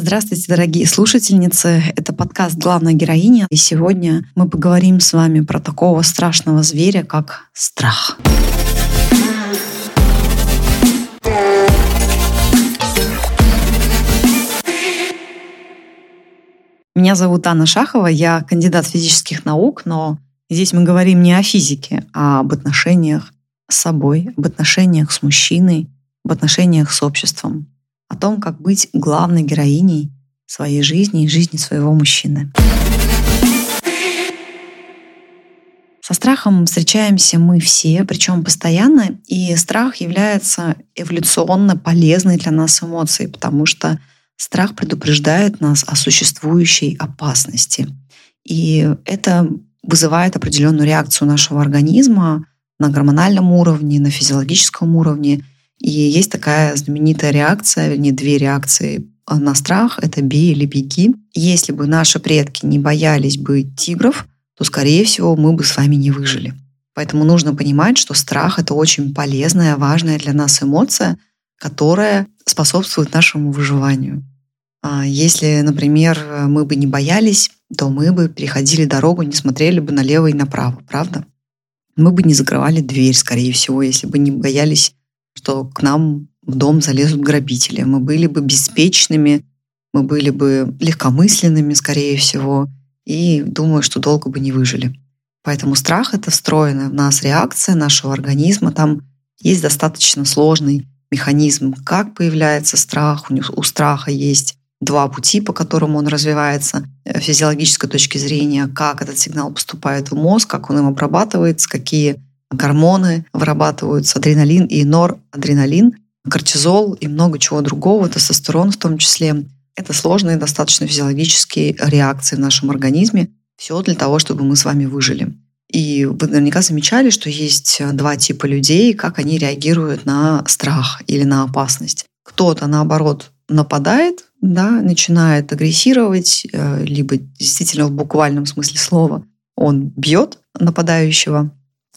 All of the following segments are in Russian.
Здравствуйте, дорогие слушательницы. Это подкаст «Главная героиня». И сегодня мы поговорим с вами про такого страшного зверя, как страх. Меня зовут Анна Шахова, я кандидат физических наук, но здесь мы говорим не о физике, а об отношениях с собой, об отношениях с мужчиной, об отношениях с обществом о том, как быть главной героиней своей жизни и жизни своего мужчины. Со страхом встречаемся мы все, причем постоянно, и страх является эволюционно полезной для нас эмоцией, потому что страх предупреждает нас о существующей опасности. И это вызывает определенную реакцию нашего организма на гормональном уровне, на физиологическом уровне — и есть такая знаменитая реакция, вернее, две реакции на страх — это «бей» или «беги». Если бы наши предки не боялись бы тигров, то, скорее всего, мы бы с вами не выжили. Поэтому нужно понимать, что страх — это очень полезная, важная для нас эмоция, которая способствует нашему выживанию. А если, например, мы бы не боялись, то мы бы переходили дорогу, не смотрели бы налево и направо, правда? Мы бы не закрывали дверь, скорее всего, если бы не боялись что к нам в дом залезут грабители. Мы были бы беспечными, мы были бы легкомысленными, скорее всего, и думаю, что долго бы не выжили. Поэтому страх — это встроенная в нас реакция нашего организма. Там есть достаточно сложный механизм, как появляется страх. У страха есть два пути, по которым он развивается э, физиологической точки зрения, как этот сигнал поступает в мозг, как он им обрабатывается, какие гормоны вырабатываются, адреналин и норадреналин, кортизол и много чего другого, тестостерон в том числе. Это сложные достаточно физиологические реакции в нашем организме. Все для того, чтобы мы с вами выжили. И вы наверняка замечали, что есть два типа людей, как они реагируют на страх или на опасность. Кто-то, наоборот, нападает, да, начинает агрессировать, э, либо действительно в буквальном смысле слова он бьет нападающего,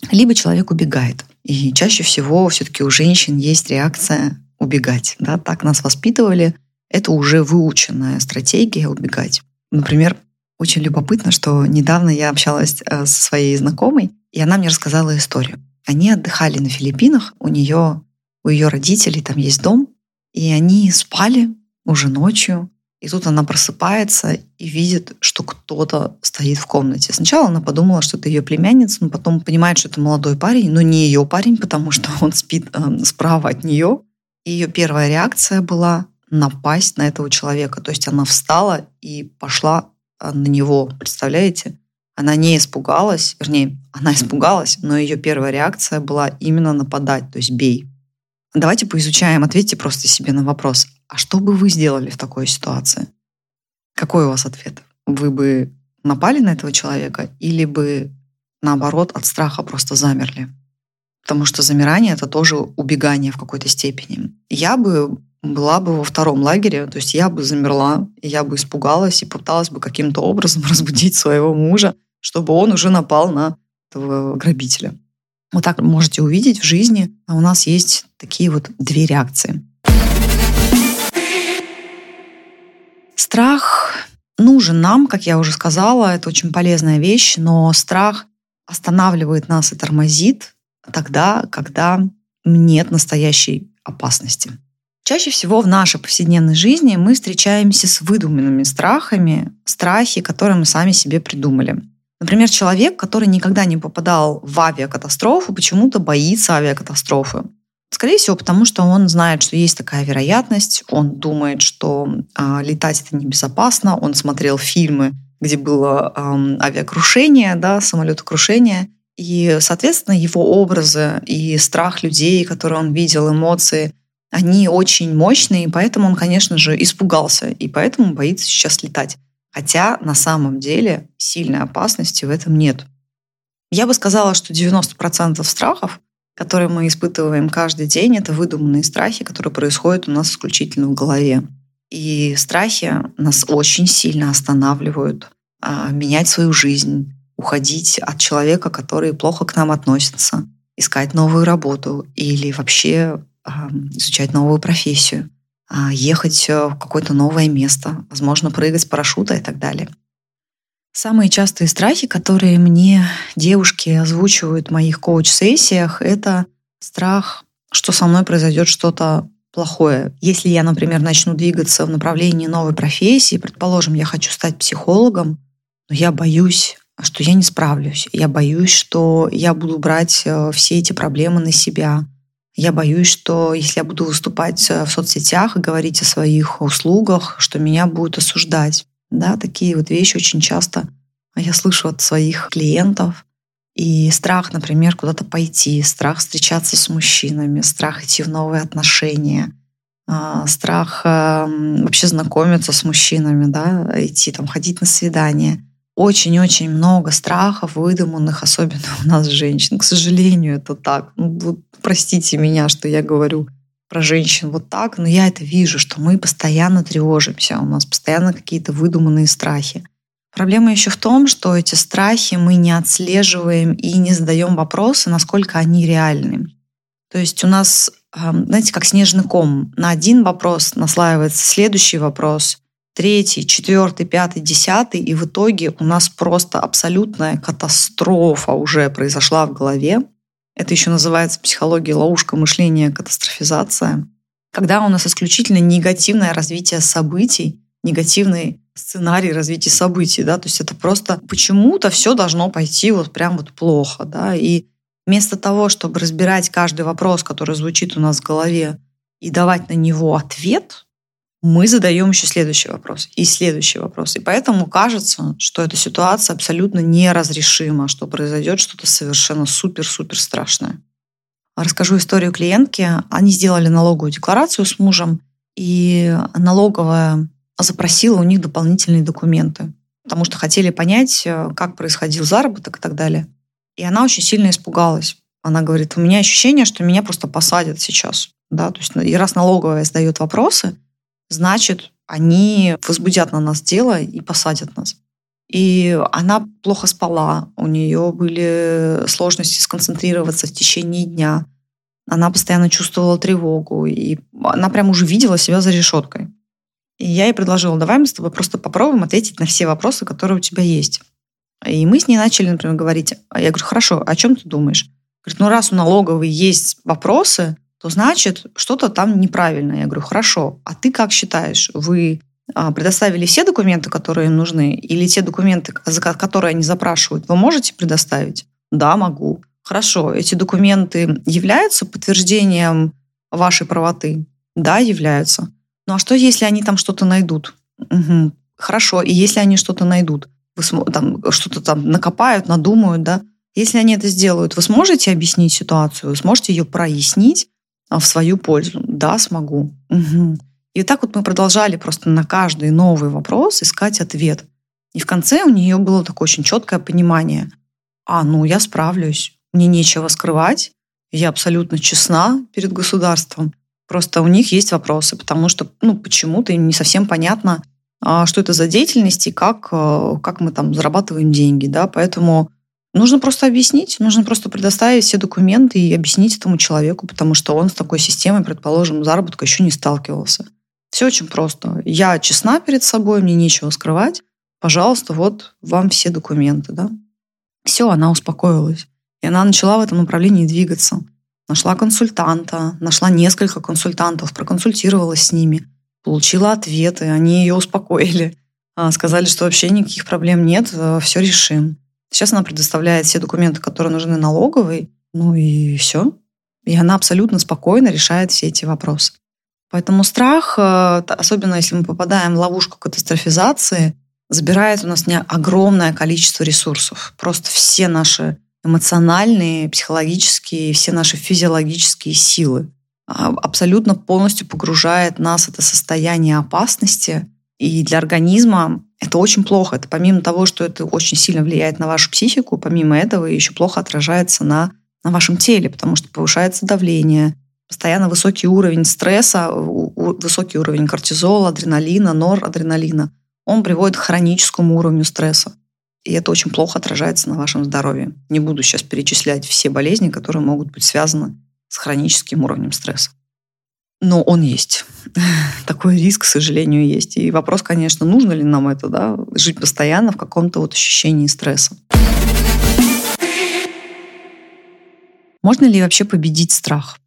либо человек убегает. И чаще всего все-таки у женщин есть реакция убегать. Да? Так нас воспитывали. Это уже выученная стратегия убегать. Например, очень любопытно, что недавно я общалась э, со своей знакомой, и она мне рассказала историю. Они отдыхали на Филиппинах, у нее, у ее родителей там есть дом, и они спали уже ночью, и тут она просыпается и видит, что кто-то стоит в комнате. Сначала она подумала, что это ее племянница, но потом понимает, что это молодой парень, но не ее парень, потому что он спит э, справа от нее. И ее первая реакция была напасть на этого человека. То есть она встала и пошла э, на него. Представляете? Она не испугалась, вернее, она испугалась, но ее первая реакция была именно нападать, то есть бей. Давайте поизучаем, ответьте просто себе на вопрос, а что бы вы сделали в такой ситуации? Какой у вас ответ? Вы бы напали на этого человека или бы наоборот от страха просто замерли? Потому что замирание — это тоже убегание в какой-то степени. Я бы была бы во втором лагере, то есть я бы замерла, я бы испугалась и пыталась бы каким-то образом разбудить своего мужа, чтобы он уже напал на этого грабителя. Вот так можете увидеть в жизни. А у нас есть такие вот две реакции. Страх нужен нам, как я уже сказала, это очень полезная вещь, но страх останавливает нас и тормозит тогда, когда нет настоящей опасности. Чаще всего в нашей повседневной жизни мы встречаемся с выдуманными страхами, страхи, которые мы сами себе придумали. Например, человек, который никогда не попадал в авиакатастрофу, почему-то боится авиакатастрофы. Скорее всего, потому что он знает, что есть такая вероятность, он думает, что э, летать это небезопасно, он смотрел фильмы, где было э, авиакрушение, да, самолетокрушение, и, соответственно, его образы и страх людей, которые он видел, эмоции, они очень мощные, и поэтому он, конечно же, испугался, и поэтому боится сейчас летать. Хотя на самом деле сильной опасности в этом нет. Я бы сказала, что 90% страхов которые мы испытываем каждый день, это выдуманные страхи, которые происходят у нас исключительно в голове. И страхи нас очень сильно останавливают а, менять свою жизнь, уходить от человека, который плохо к нам относится, искать новую работу или вообще а, изучать новую профессию. а, ехать э, в какое-то новое место, возможно, прыгать с парашюта и так далее. Самые частые страхи, которые мне девушки озвучивают в моих коуч-сессиях, это страх, что со мной произойдет что-то плохое. Если я, например, начну двигаться в направлении новой профессии, предположим, я хочу стать психологом, но я боюсь, что я не справлюсь. Я боюсь, что я буду брать э, все эти проблемы на себя. Я боюсь, что если я буду выступать э, в соцсетях и говорить о своих услугах, что меня будут осуждать. Да, такие вот вещи очень часто я слышу от своих клиентов. И страх, например, куда-то пойти, страх встречаться с мужчинами, страх идти в новые отношения, а, страх эм, вообще знакомиться с мужчинами, да, идти там, ходить на свидание. Очень-очень много страхов выдуманных, особенно у нас женщин. К сожалению, это так. Ну, простите меня, что я говорю про женщин вот так, но я это вижу, что мы постоянно тревожимся, у нас постоянно какие-то выдуманные страхи. Проблема еще в том, что эти страхи мы не отслеживаем и не задаем вопросы, насколько они реальны. То есть у нас, знаете, как снежный ком. На один вопрос наслаивается следующий вопрос, третий, четвертый, пятый, десятый, и в итоге у нас просто абсолютная катастрофа уже произошла в голове. Это еще называется психология ловушка мышления, катастрофизация. Когда у нас исключительно негативное развитие событий, негативный сценарий развития событий, да, то есть это просто почему-то все должно пойти вот прям вот плохо, да, и вместо того, чтобы разбирать каждый вопрос, который звучит у нас в голове, и давать на него ответ, мы задаем еще следующий вопрос и следующий вопрос. И поэтому кажется, что эта ситуация абсолютно неразрешима, что произойдет что-то совершенно супер-супер страшное. Расскажу историю клиентки. Они сделали налоговую декларацию с мужем, и налоговая запросила у них дополнительные документы, потому что хотели понять, э, как происходил заработок и так далее. И она очень сильно испугалась. Она говорит, у меня ощущение, что меня просто посадят сейчас. Да? То есть, и раз налоговая задает вопросы, значит, они возбудят на нас дело и посадят нас. И она плохо спала, у нее были сложности сконцентрироваться в течение дня. Она постоянно чувствовала тревогу, и она прям уже видела себя за решеткой. И я ей предложила, давай мы с тобой просто попробуем ответить на все вопросы, которые у тебя есть. И мы с ней начали, например, говорить. Я говорю, хорошо, о чем ты думаешь? Говорит, ну раз у налоговой есть вопросы, то значит что-то там неправильно. Я говорю, хорошо, а ты как считаешь, вы а, предоставили все документы, которые им нужны, или те документы, которые они запрашивают, вы можете предоставить? Да, могу. Хорошо, эти документы являются подтверждением вашей правоты? Да, являются. Ну а что, если они там что-то найдут? Угу. Хорошо, и если они что-то найдут, вы там что-то там накопают, надумают, да? Если они это сделают, вы сможете объяснить ситуацию, вы сможете ее прояснить в свою пользу? Да, смогу. Угу. И так вот мы продолжали просто на каждый новый вопрос искать ответ. И в конце у нее было такое очень четкое понимание. А, ну я справлюсь, мне нечего скрывать, я абсолютно честна перед государством. Просто у них есть вопросы, потому что ну, почему-то им не совсем понятно, а, что это за деятельность и как, э, как мы там зарабатываем деньги. Да? Поэтому нужно просто объяснить, нужно просто предоставить все документы и объяснить этому человеку, потому что он с такой системой, предположим, заработка еще не сталкивался. Все очень просто. Я честна перед собой, мне нечего скрывать. Пожалуйста, вот вам все документы. Да? Все, она успокоилась. И она начала в этом направлении двигаться нашла консультанта, нашла несколько консультантов, проконсультировалась с ними, получила ответы, они ее успокоили, а, сказали, что вообще никаких проблем нет, э, все решим. Сейчас она предоставляет все документы, которые нужны налоговой, ну и все. И она абсолютно спокойно решает все эти вопросы. Поэтому страх, э, особенно если мы попадаем в ловушку катастрофизации, забирает у нас не огромное количество ресурсов. Просто все наши эмоциональные, психологические, все наши физиологические силы. А, абсолютно полностью погружает нас это состояние опасности. И для организма это очень плохо. Это помимо того, что это очень сильно влияет на вашу психику, помимо этого еще плохо отражается на, на вашем теле, потому что повышается давление, постоянно высокий уровень стресса, высокий уровень кортизола, адреналина, норадреналина. Он приводит к хроническому уровню стресса. И это очень плохо отражается на вашем здоровье. Не буду сейчас перечислять все болезни, которые могут быть связаны с хроническим уровнем стресса. Но он есть. Такой риск, к сожалению, есть. И вопрос, конечно, нужно ли нам это, да, жить постоянно в каком-то вот ощущении стресса. Можно ли вообще победить страх?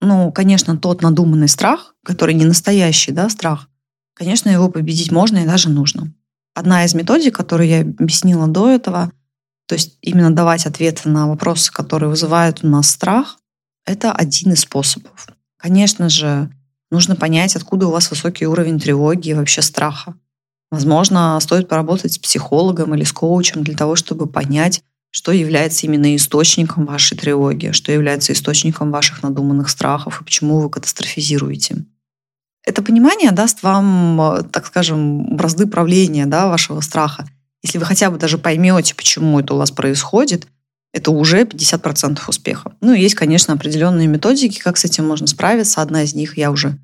Ну, конечно, тот надуманный страх, который не настоящий, да, страх, конечно, его победить можно и даже нужно. Одна из методик, которую я объяснила до этого, то есть именно давать ответы на вопросы, которые вызывают у нас страх, это один из способов. Конечно же, нужно понять, откуда у вас высокий уровень тревоги и вообще страха. Возможно, стоит поработать с психологом или с коучем для того, чтобы понять, что является именно источником вашей тревоги, что является источником ваших надуманных страхов и почему вы катастрофизируете. Это понимание даст вам, так скажем, бразды правления да, вашего страха. Если вы хотя бы даже поймете, почему это у вас происходит, это уже 50% успеха. Ну есть, конечно, определенные методики, как с этим можно справиться. Одна из них я уже э,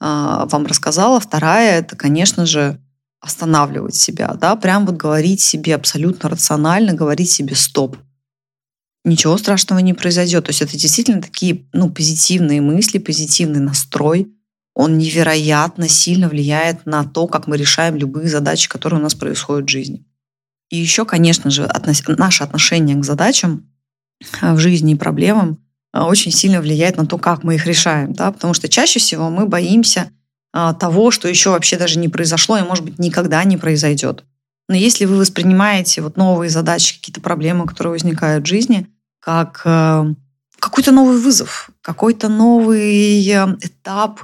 вам рассказала. Вторая – это, конечно же, останавливать себя, да, прям вот говорить себе абсолютно рационально, говорить себе «стоп». Ничего страшного не произойдет. То есть это действительно такие ну, позитивные мысли, позитивный настрой. Он невероятно сильно влияет на то, как мы решаем любые задачи, которые у нас происходят в жизни. И еще, конечно же, относ... наше отношение к задачам а, в жизни и проблемам а, очень сильно влияет на то, как мы их решаем. Да? Потому что чаще всего мы боимся а, того, что еще вообще даже не произошло и, может быть, никогда не произойдет. Но если вы воспринимаете вот новые задачи, какие-то проблемы, которые возникают в жизни, как э, какой-то новый вызов, какой-то новый э, этап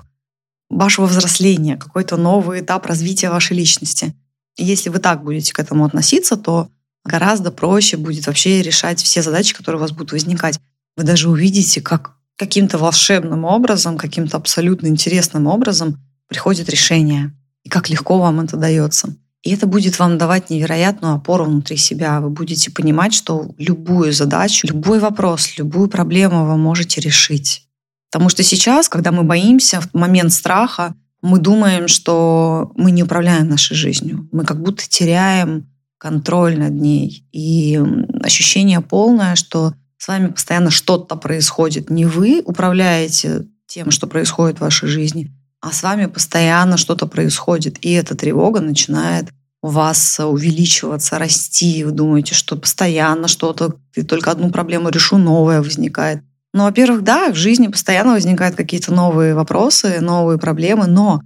вашего взросления, какой-то новый этап развития вашей личности. Если вы так будете к этому относиться, то гораздо проще будет вообще решать все задачи, которые у вас будут возникать. Вы даже увидите, как каким-то волшебным образом, каким-то абсолютно интересным образом приходит решение, и как легко вам это дается. И это будет вам давать невероятную опору внутри себя. Вы будете понимать, что любую задачу, любой вопрос, любую проблему вы можете решить. Потому что сейчас, когда мы боимся, в момент страха, мы думаем, что мы не управляем нашей жизнью. Мы как будто теряем контроль над ней. И ощущение полное, что с вами постоянно что-то происходит. Не вы управляете тем, что происходит в вашей жизни, а с вами постоянно что-то происходит, и эта тревога начинает у вас увеличиваться, расти, вы думаете, что постоянно что-то, и только одну проблему решу, новая возникает. Ну, во-первых, да, в жизни постоянно возникают какие-то новые вопросы, новые проблемы, но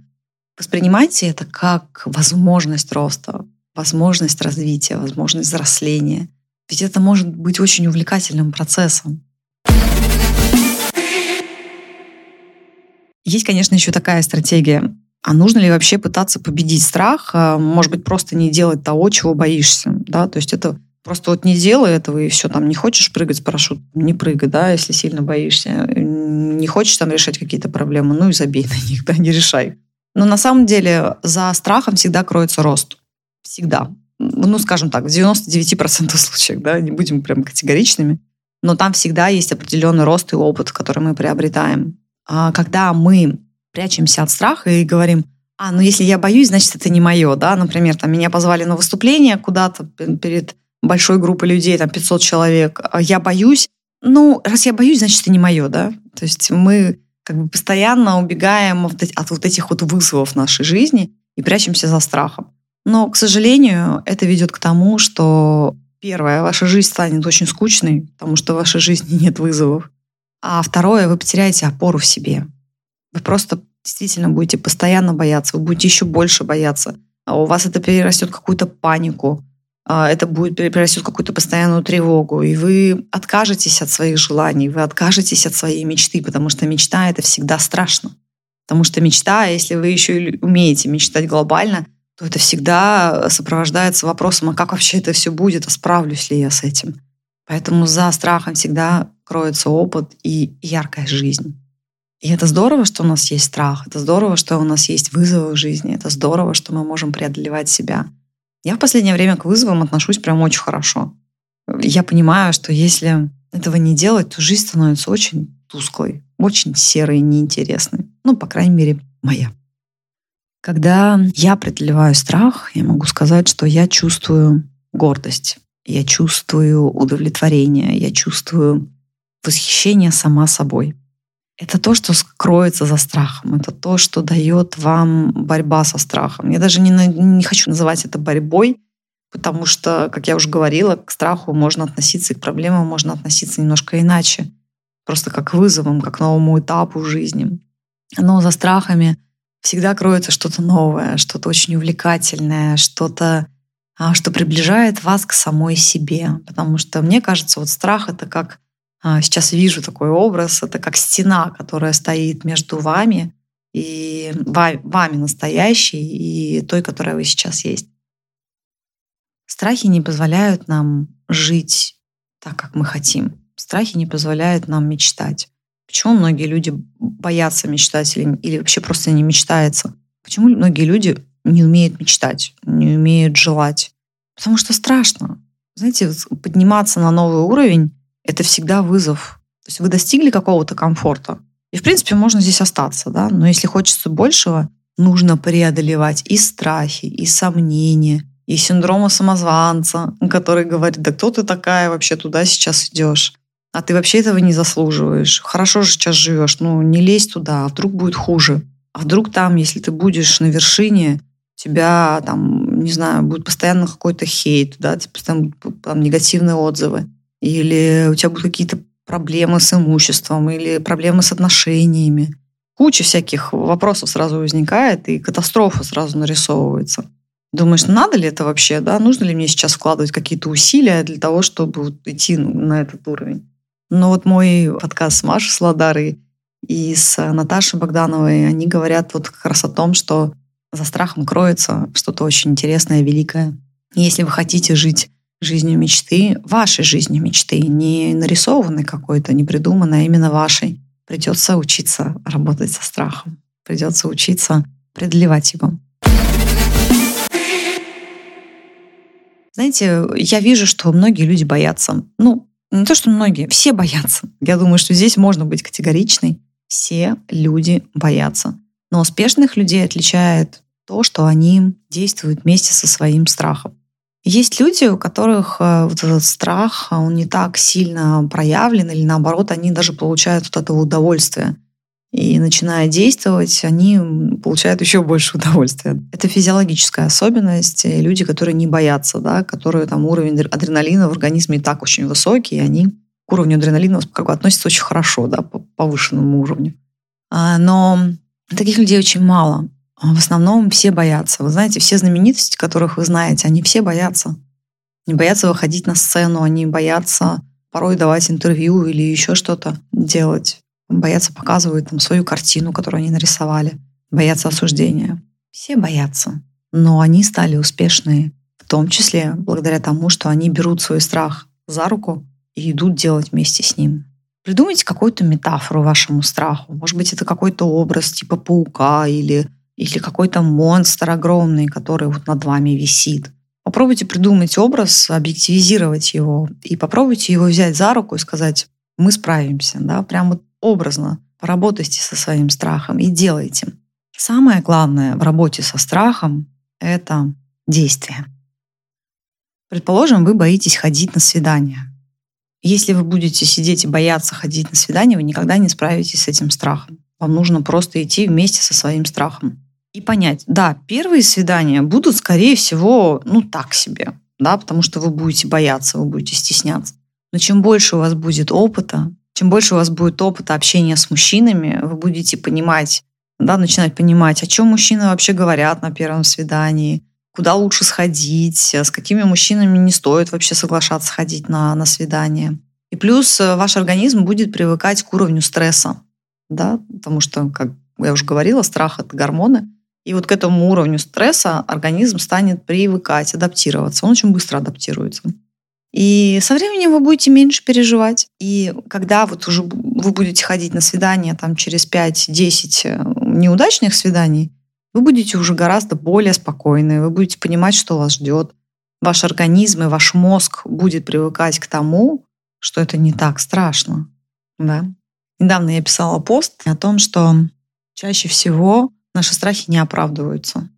воспринимайте это как возможность роста, возможность развития, возможность взросления. Ведь это может быть очень увлекательным процессом. Есть, конечно, еще такая стратегия. А нужно ли вообще пытаться победить страх? А, может быть, просто не делать того, чего боишься. Да? То есть это просто вот не делай этого, и все, там не хочешь прыгать с парашютом, не прыгай, да, если сильно боишься. Не хочешь там решать какие-то проблемы, ну и забей на них, да, не решай. Но на самом деле за страхом всегда кроется рост. Всегда. Ну, скажем так, в 99% случаев, да, не будем прям категоричными. Но там всегда есть определенный рост и опыт, который мы приобретаем. А, когда мы прячемся от страха и говорим, а, ну если я боюсь, значит, это не мое, да, например, там меня позвали на выступление куда-то перед большой группой людей, там 500 человек, а я боюсь, ну, раз я боюсь, значит, это не мое, да, то есть мы как бы постоянно убегаем от вот этих вот вызовов нашей жизни и прячемся за страхом. Но, к сожалению, это ведет к тому, что первое, ваша жизнь станет очень скучной, потому что в вашей жизни нет вызовов. А второе, вы потеряете опору в себе. Вы просто действительно будете постоянно бояться, вы будете еще больше бояться. А у вас это перерастет в какую-то панику, это будет перерастет в какую-то постоянную тревогу, и вы откажетесь от своих желаний, вы откажетесь от своей мечты, потому что мечта — это всегда страшно. Потому что мечта, если вы еще умеете мечтать глобально, то это всегда сопровождается вопросом, а как вообще это все будет, а справлюсь ли я с этим? Поэтому за страхом всегда кроется опыт и яркая жизнь. И это здорово, что у нас есть страх, это здорово, что у нас есть вызовы в жизни, это здорово, что мы можем преодолевать себя. Я в последнее время к вызовам отношусь прям очень хорошо. Я понимаю, что если этого не делать, то жизнь становится очень тусклой, очень серой и неинтересной. Ну, по крайней мере, моя. Когда я преодолеваю страх, я могу сказать, что я чувствую гордость, я чувствую удовлетворение, я чувствую восхищение сама собой. Это то, что скроется за страхом. Это то, что дает вам борьба со страхом. Я даже не, не хочу называть это борьбой, потому что, как я уже говорила, к страху можно относиться и к проблемам можно относиться немножко иначе. Просто как к вызовам, как новому этапу жизни. Но за страхами всегда кроется что-то новое, что-то очень увлекательное, что-то, а, что приближает вас к самой себе. Потому что мне кажется, вот страх — это как сейчас вижу такой образ, это как стена, которая стоит между вами и вами настоящей и той, которая вы сейчас есть. Страхи не позволяют нам жить так, как мы хотим. Страхи не позволяют нам мечтать. Почему многие люди боятся мечтать или, или вообще просто не мечтается? Почему многие люди не умеют мечтать, не умеют желать? Потому что страшно. Знаете, подниматься на новый уровень это всегда вызов. То есть вы достигли какого-то комфорта, и, в принципе, можно здесь остаться, да, но если хочется большего, нужно преодолевать и страхи, и сомнения, и синдрома самозванца, который говорит, да кто ты такая вообще туда сейчас идешь? А ты вообще этого не заслуживаешь. Хорошо же сейчас живешь, ну не лезь туда, а вдруг будет хуже. А вдруг там, если ты будешь на вершине, тебя там, не знаю, будет постоянно какой-то хейт, да, там, там негативные отзывы или у тебя будут какие-то проблемы с имуществом, или проблемы с отношениями. Куча всяких вопросов сразу возникает, и катастрофа сразу нарисовывается. Думаешь, надо ли это вообще, да? Нужно ли мне сейчас вкладывать какие-то усилия для того, чтобы идти на этот уровень? Но вот мой подкаст с Машей Сладарой и с Наташей Богдановой, они говорят вот как раз о том, что за страхом кроется что-то очень интересное, великое. И если вы хотите жить жизнью мечты, вашей жизнью мечты, не нарисованной какой-то, не придуманной, а именно вашей. Придется учиться работать со страхом. Придется учиться преодолевать его. Знаете, я вижу, что многие люди боятся. Ну, не то, что многие, все боятся. Я думаю, что здесь можно быть категоричной. Все люди боятся. Но успешных людей отличает то, что они действуют вместе со своим страхом. Есть люди, у которых э, вот этот страх, он не так сильно проявлен, или наоборот, они даже получают вот это удовольствие. И начиная действовать, они получают еще больше удовольствия. Это физиологическая особенность. Люди, которые не боятся, да, которые там уровень адреналина в организме и так очень высокий, и они к уровню адреналина как бы относятся очень хорошо, да, по повышенному уровню. А, но таких людей очень мало. А в основном все боятся. Вы знаете, все знаменитости, которых вы знаете, они все боятся. Они боятся выходить на сцену, они боятся порой давать интервью или еще что-то делать. Боятся показывать там свою картину, которую они нарисовали. Боятся осуждения. Все боятся. Но они стали успешные, в том числе благодаря тому, что они берут свой страх за руку и идут делать вместе с ним. Придумайте какую-то метафору вашему страху. Может быть, это какой-то образ типа паука или или какой-то монстр огромный, который вот над вами висит. Попробуйте придумать образ, объективизировать его и попробуйте его взять за руку и сказать, мы справимся, да, прям вот образно поработайте со своим страхом и делайте. Самое главное в работе со страхом — это действие. Предположим, вы боитесь ходить на свидание. Если вы будете сидеть и бояться ходить на свидание, вы никогда не справитесь с этим страхом. Вам нужно просто идти вместе со своим страхом и понять, да, первые свидания будут, скорее всего, ну так себе, да, потому что вы будете бояться, вы будете стесняться. Но чем больше у вас будет опыта, чем больше у вас будет опыта общения с мужчинами, вы будете понимать, да, начинать понимать, о чем мужчины вообще говорят на первом свидании, куда лучше сходить, с какими мужчинами не стоит вообще соглашаться ходить на, на свидание. И плюс э, ваш организм будет привыкать к уровню стресса, да, потому что, как я уже говорила, страх — это гормоны, и вот к этому уровню стресса организм станет привыкать, адаптироваться. Он очень быстро адаптируется. И со временем вы будете меньше переживать. И когда вот уже вы будете ходить на свидание там, через 5-10 э, неудачных свиданий, вы будете уже гораздо более спокойны, вы будете понимать, что вас ждет. Ваш организм и ваш мозг будет привыкать к тому, что это не так страшно. Да? Недавно я писала пост о том, что чаще всего наши страхи не оправдываются.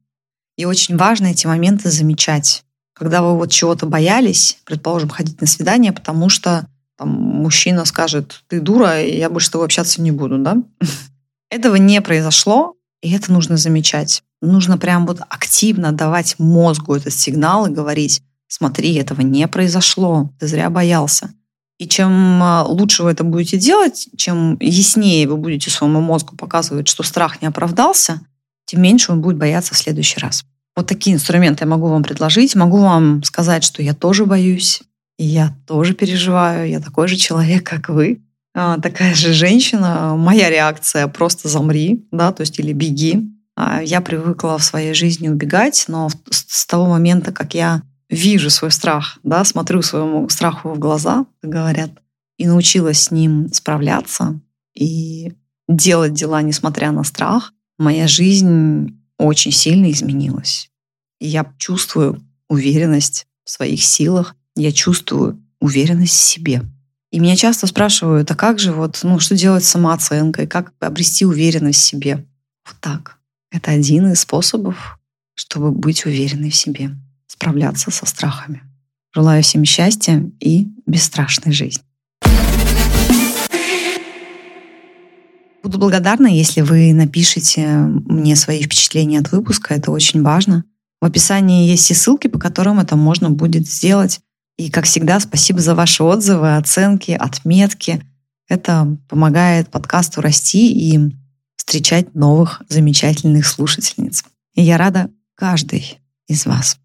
И очень важно эти моменты замечать. Когда вы вот чего-то боялись, предположим, ходить на свидание, потому что там, мужчина скажет, ты дура, и я больше с тобой общаться не буду, да? Этого не произошло, и это нужно замечать. Нужно прям вот активно давать мозгу этот сигнал и говорить, смотри, этого не произошло, ты зря боялся. И чем а, лучше вы это будете делать, чем яснее вы будете своему мозгу показывать, что страх не оправдался, тем меньше он будет бояться в следующий раз. Вот такие инструменты я могу вам предложить. Могу вам сказать, что я тоже боюсь, и я тоже переживаю, я такой же человек, как вы. А, такая же женщина. Моя реакция просто замри, да, то есть или беги. А, я привыкла в своей жизни убегать, но с того момента, как я вижу свой страх, да, смотрю своему страху в глаза, как говорят, и научилась с ним справляться и делать дела, несмотря на страх, моя жизнь очень сильно изменилась. Я чувствую уверенность в своих силах, я чувствую уверенность в себе. И меня часто спрашивают, а как же вот, ну, что делать с самооценкой, как обрести уверенность в себе? Вот так. Это один из способов, чтобы быть уверенной в себе справляться со страхами. Желаю всем счастья и бесстрашной жизни. Буду благодарна, если вы напишите мне свои впечатления от выпуска. Это очень важно. В описании есть и ссылки, по которым это можно будет сделать. И, как всегда, спасибо за ваши отзывы, оценки, отметки. Это помогает подкасту расти и встречать новых замечательных слушательниц. И я рада каждой из вас.